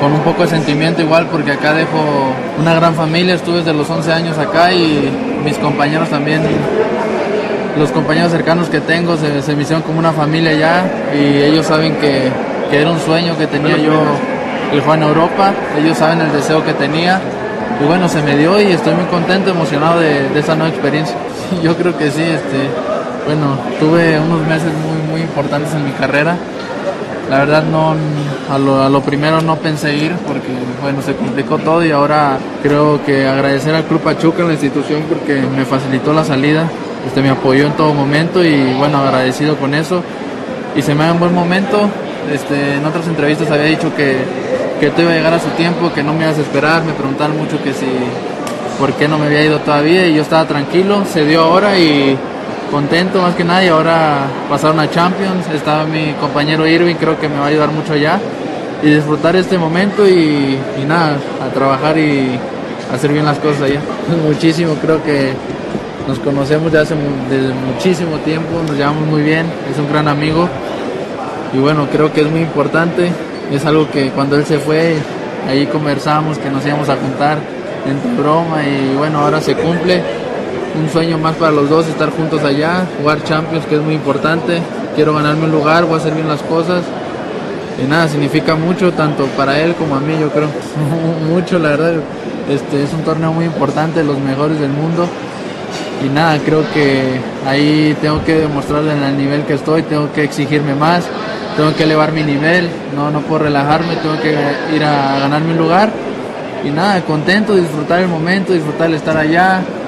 con un poco de sentimiento igual porque acá dejo una gran familia, estuve desde los 11 años acá y mis compañeros también, los compañeros cercanos que tengo se, se me hicieron como una familia ya y ellos saben que, que era un sueño que tenía yo el jugar en Europa, ellos saben el deseo que tenía y bueno, se me dio y estoy muy contento, emocionado de, de esa nueva experiencia. Yo creo que sí, este, bueno, tuve unos meses muy, muy importantes en mi carrera. La verdad no, a lo, a lo primero no pensé ir porque bueno, se complicó todo y ahora creo que agradecer al Club Pachuca, la institución, porque me facilitó la salida, este, me apoyó en todo momento y bueno, agradecido con eso. Y se me da un buen momento, este, en otras entrevistas había dicho que, que todo iba a llegar a su tiempo, que no me ibas a esperar, me preguntaron mucho que si, por qué no me había ido todavía y yo estaba tranquilo, se dio ahora y contento más que nada y ahora pasaron a Champions, estaba mi compañero Irving, creo que me va a ayudar mucho allá. Y disfrutar este momento y, nada, a trabajar y hacer bien las cosas allá. Muchísimo, creo que nos conocemos ya hace desde muchísimo tiempo, nos llevamos muy bien, es un gran amigo. Y bueno, creo que es muy importante, es algo que cuando él se fue, ahí conversamos que nos íbamos a juntar en broma y bueno, ahora se cumple un sueño más para los dos, estar juntos allá, jugar Champions, que es muy importante. Quiero ganarme un lugar, voy a hacer bien las cosas. Y nada, significa mucho, tanto para él como a mí, yo creo. mucho, la verdad. Este, es un torneo muy importante, los mejores del mundo. Y nada, creo que ahí tengo que demostrarle en el nivel que estoy, tengo que exigirme más, tengo que elevar mi nivel, no, no puedo relajarme, tengo que ir a ganarme un lugar. Y nada, contento, disfrutar el momento, disfrutar el estar allá,